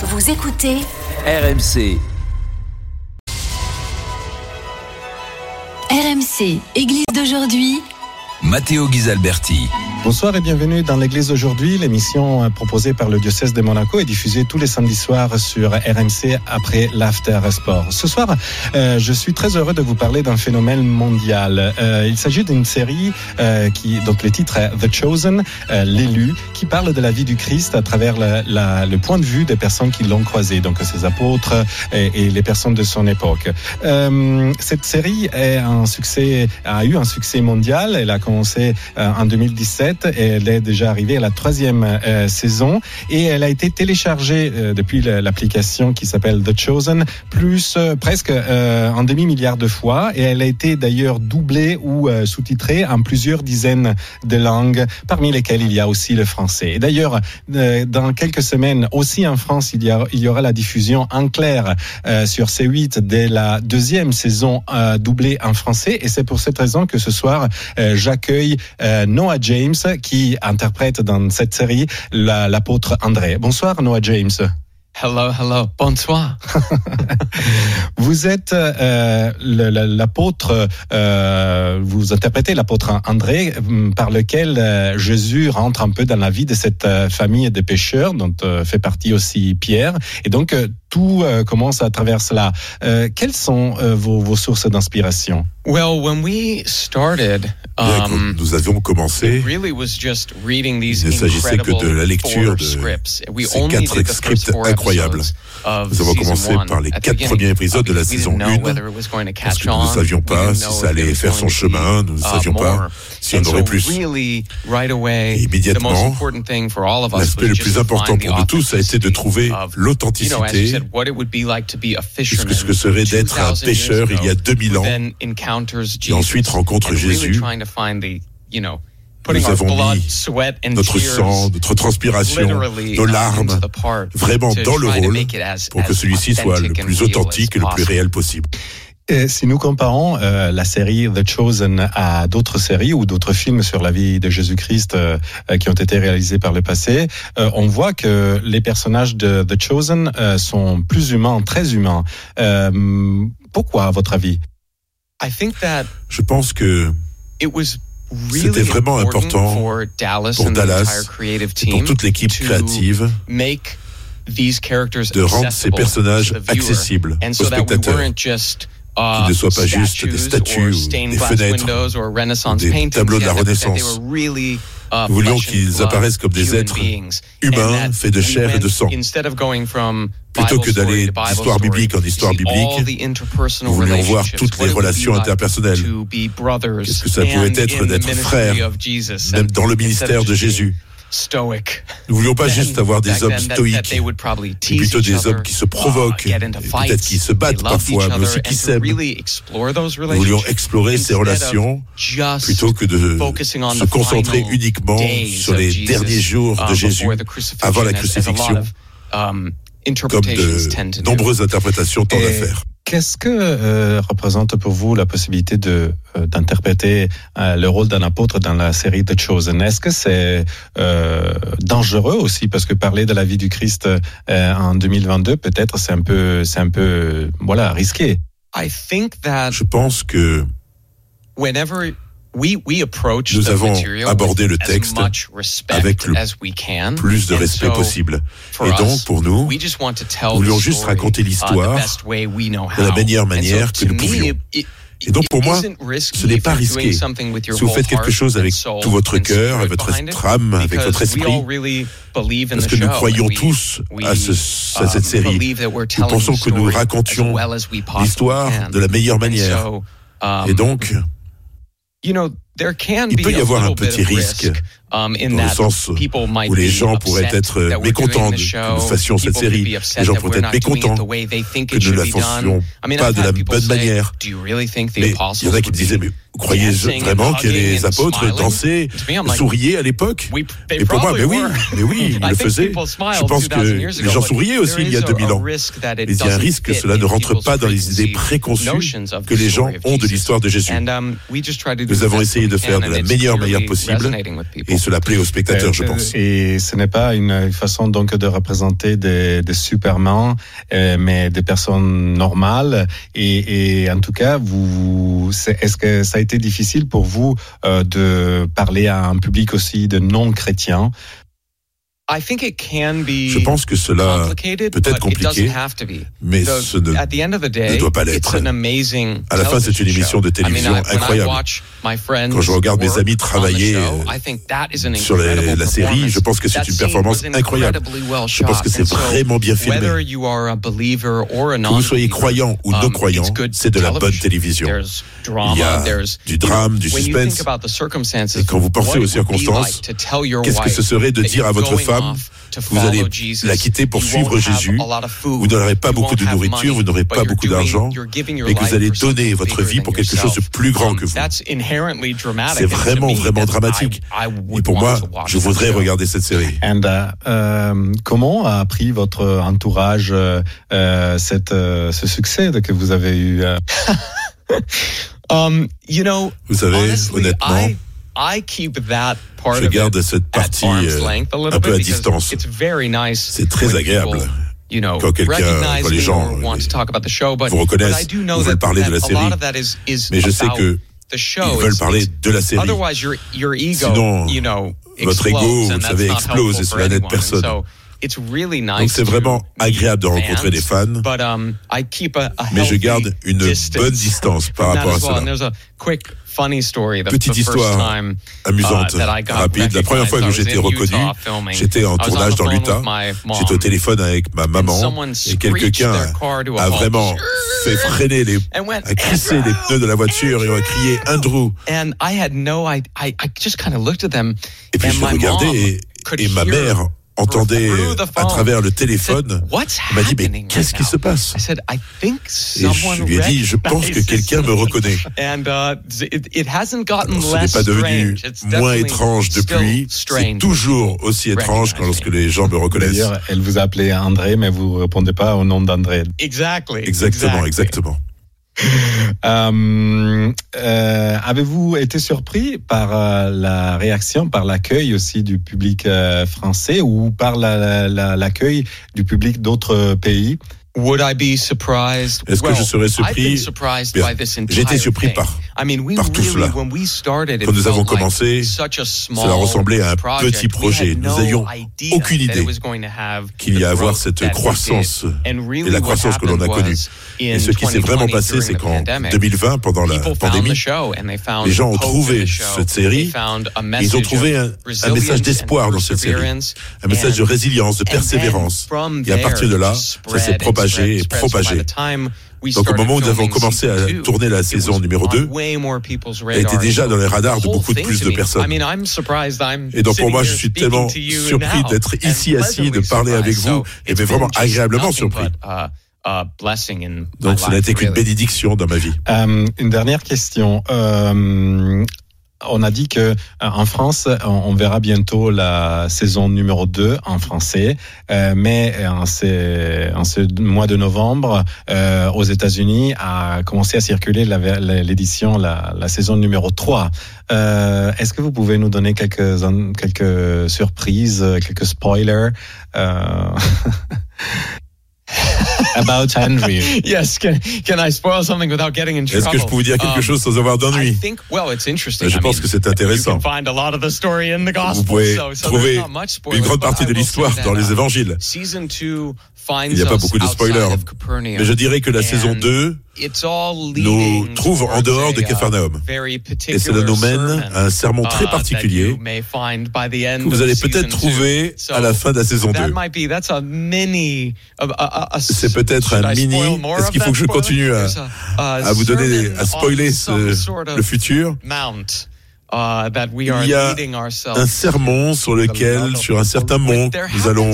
Vous écoutez RMC. RMC, Église d'aujourd'hui. Matteo Ghisalberti. Bonsoir et bienvenue dans l'église d'aujourd'hui. L'émission proposée par le diocèse de Monaco est diffusée tous les samedis soirs sur RMC après l'After Sport. Ce soir, euh, je suis très heureux de vous parler d'un phénomène mondial. Euh, il s'agit d'une série euh, qui, donc le titre est The Chosen, l'élu, qui parle de la vie du Christ à travers le point de vue des personnes qui l'ont croisé, donc ses apôtres et, les personnes de son époque. Cette série a eu un succès mondial. Elle a commencé en 2017 et elle est déjà arrivée à la troisième euh, saison. Et elle a été téléchargée euh, depuis l'application qui s'appelle The Chosen plus euh, presque un demi milliard de fois. Et elle a été d'ailleurs doublée ou sous-titrée en plusieurs dizaines de langues parmi lesquelles il y a aussi le français. Et d'ailleurs dans quelques semaines aussi en France il y, a, il y aura la diffusion en clair sur C8 dès la deuxième saison doublée en français. Et c'est pour cette raison que ce soir j'accueille Noah James qui interprète dans cette série l'apôtre André. Bonsoir Noah James. Hello, hello, bonsoir. vous êtes euh, l'apôtre, euh, vous interprétez l'apôtre André, par lequel euh, Jésus rentre un peu dans la vie de cette euh, famille de pêcheurs, dont euh, fait partie aussi Pierre. Et donc, euh, tout commence à travers cela. quelles sont vos, vos sources d'inspiration? Well, when we started, um, nous avions commencé, really il ne s'agissait que de la lecture de ces quatre scripts incroyables. Nous avons commencé par les quatre premiers épisodes de la saison 1, parce que nous ne savions pas si ça allait faire son chemin, nous ne savions pas si on aurait plus. Et immédiatement, l'aspect le plus important pour nous tous a été de trouver l'authenticité, puisque ce que serait d'être un pêcheur il y a 2000 ans, et ensuite rencontre Jésus. Nous avons mis notre sang, notre transpiration, nos larmes, vraiment dans le rôle pour que celui-ci soit le plus authentique et le plus réel possible. Et si nous comparons euh, la série The Chosen à d'autres séries ou d'autres films sur la vie de Jésus-Christ euh, qui ont été réalisés par le passé, euh, on voit que les personnages de The Chosen sont plus humains, très humains. pourquoi, à votre avis? Je pense que c'était vraiment important pour Dallas et pour toute l'équipe créative de rendre ces personnages accessibles aux spectateurs qui ne soient pas juste des statues ou des fenêtres ou des tableaux de la Renaissance. Nous voulions qu'ils apparaissent comme des êtres humains, faits de chair et de sang. Plutôt que d'aller d'histoire biblique en histoire biblique, nous voulions voir toutes les relations interpersonnelles. Qu'est-ce que ça pouvait être d'être frère, même dans le ministère de Jésus? Nous voulions pas juste avoir des hommes stoïques, mais plutôt des hommes qui se provoquent, peut-être qui se battent parfois, mais aussi qui s'aiment. Nous voulions explorer ces relations plutôt que de se concentrer uniquement sur les derniers jours de Jésus avant la crucifixion, comme de nombreuses interprétations tendent à faire. Qu'est-ce que euh, représente pour vous la possibilité de euh, d'interpréter euh, le rôle d'un apôtre dans la série The Chosen? Est-ce que c'est euh, dangereux aussi? Parce que parler de la vie du Christ euh, en 2022 peut-être c'est un peu c'est un peu voilà risqué. Je pense que whenever nous avons abordé le texte avec le plus de respect possible. Et donc, pour nous, nous voulions juste raconter l'histoire de la meilleure manière que nous pouvions. Et donc pour moi, ce n'est pas risqué. Si vous faites quelque chose avec tout votre cœur, avec votre âme, avec votre esprit, parce que nous croyons tous à, ce, à cette série, nous pensons que nous racontions l'histoire de la meilleure manière. Et donc, you know, il peut y avoir un petit risque dans le sens où les gens pourraient être mécontents que nous fassions cette série. Les gens pourraient être mécontents que nous ne la fassions pas de la bonne manière. Mais il y en a qui me disaient, mais vous croyez vraiment que les apôtres dansaient, souriaient à l'époque? Et pour moi, mais oui, mais oui, ils le faisaient. Je pense que les gens souriaient aussi il y a 2000 ans. Mais il y a un risque que cela ne rentre pas dans les idées préconçues que les gens ont de l'histoire de Jésus. Nous avons essayé de faire de la meilleure manière possible et cela plaît aux spectateurs, je pense. Et ce n'est pas une façon donc de représenter des, des supermans, mais des personnes normales. Et, et en tout cas, vous, est-ce que ça a été difficile pour vous de parler à un public aussi de non-chrétiens? Je pense que cela peut être compliqué, mais ce ne, ne doit pas l'être. À la fin, c'est une émission de télévision incroyable. Quand je regarde mes amis travailler sur la série, je pense que c'est une performance incroyable. Je pense que c'est vraiment bien filmé. Que vous soyez croyant ou non um, croyant, c'est de la bonne télévision. Il y a du drame, du suspense. Et quand vous pensez aux circonstances, qu'est-ce que ce serait de dire à votre femme vous allez la quitter pour suivre Jésus. Vous n'aurez pas beaucoup de nourriture, vous n'aurez pas beaucoup d'argent, mais que vous allez donner votre vie pour quelque chose de plus grand que vous. C'est vraiment, vraiment dramatique. Et pour moi, je voudrais regarder cette série. And, uh, um, comment a pris votre entourage uh, cette, uh, ce succès que vous avez eu um, you know, Vous savez, honnêtement, je garde cette partie euh, un peu à distance. C'est très agréable. Quand quelqu'un, quand les gens vous reconnaissent, vous veulent parler de la série, mais je sais que ils veulent parler de la série. Sinon, votre ego, vous savez, explose et cela n'aide personne. Donc c'est vraiment agréable de rencontrer des fans, um, mais je garde une bonne distance par rapport à cela. Petite histoire amusante, uh, rapide. La première fois que j'étais reconnu, j'étais en tournage dans l'Utah. J'étais au téléphone avec ma maman et quelqu'un a vraiment fait freiner les, a crissé les pneus de la voiture et a crié Andrew. Et puis je regardé et, et ma mère entendait à travers le téléphone, m'a dit mais qu'est-ce qui se passe? Et je lui ai dit je pense que quelqu'un me reconnaît. Uh, ce n'est pas devenu moins étrange depuis, c'est toujours aussi étrange quand lorsque les gens me reconnaissent. D'ailleurs, elle vous a appelé André, mais vous ne répondez pas au nom d'André. Exactement, exactement. Euh, euh, avez-vous été surpris par euh, la réaction, par l'accueil aussi du public français ou par l'accueil du public d'autres pays? Est-ce que je serais surpris? Été surpris par, par tout cela. Quand nous avons commencé, cela ressemblait à un petit projet. Nous n'avions aucune idée qu'il y a à avoir cette croissance. Et la croissance que l'on a connue. Et ce qui s'est vraiment passé, c'est qu'en 2020, pendant la pandémie, les gens ont trouvé cette série, ils ont trouvé un, un message d'espoir dans cette série, un message de résilience, de persévérance. Et à partir de là, ça s'est propagé et propagé. Donc au moment où nous avons commencé à tourner la saison numéro 2, elle était déjà dans les radars de beaucoup de plus de personnes. Et donc pour moi, je suis tellement surpris d'être ici assis, de parler avec vous, et mais vraiment agréablement surpris. Donc ce n'a été qu'une bénédiction dans ma vie. Euh, une dernière question. Euh, on a dit que euh, en France, on verra bientôt la saison numéro 2 en français, euh, mais en ce, en ce, mois de novembre, euh, aux États-Unis, a commencé à circuler l'édition, la, la, saison numéro 3. Est-ce que vous pouvez nous donner quelques, quelques surprises, quelques spoilers about Henry. yes, can, can I spoil something without getting in trouble? Est-ce que je peux vous dire quelque um, chose sans avoir d'ennui? Well, it's interesting. Je pense que c'est intéressant. Vous pouvez trouver une grande partie de l'histoire dans les évangiles. Il n'y a pas beaucoup de spoilers. Mais je dirais que la saison 2 nous trouve en dehors de Capharnaüm. Et cela nous mène à un sermon très uh, particulier que vous allez peut-être trouver à la fin de la saison 2. C'est peut-être un mini. Est-ce qu'il faut que je continue à, à vous donner, à spoiler ce, le futur Uh, Il y a un sermon sur lequel, sur un certain mont, nous allons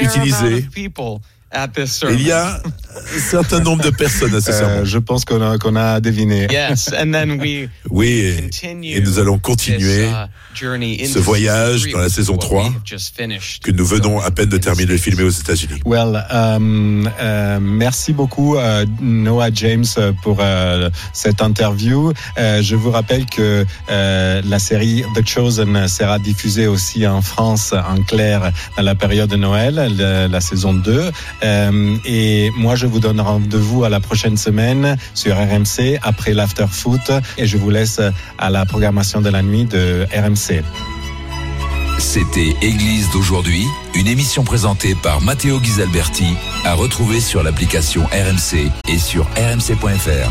utiliser Il y a un certain nombre de personnes à ce euh, Je pense qu'on a, qu'on a deviné. oui, et, nous allons continuer uh, ce voyage dans la saison 3 que nous venons à peine de terminer de filmer aux États-Unis. Well, um, uh, merci beaucoup uh, Noah James pour uh, cette interview. Uh, je vous rappelle que uh, la série The Chosen sera diffusée aussi en France en clair dans la période de Noël, la, la saison 2. Um, et moi, je vous donne rendez-vous à la prochaine semaine sur RMC après l'after foot et je vous laisse à la programmation de la nuit de RMC. C'était Église d'aujourd'hui, une émission présentée par Matteo Ghisalberti, à retrouver sur l'application RMC et sur rmc.fr.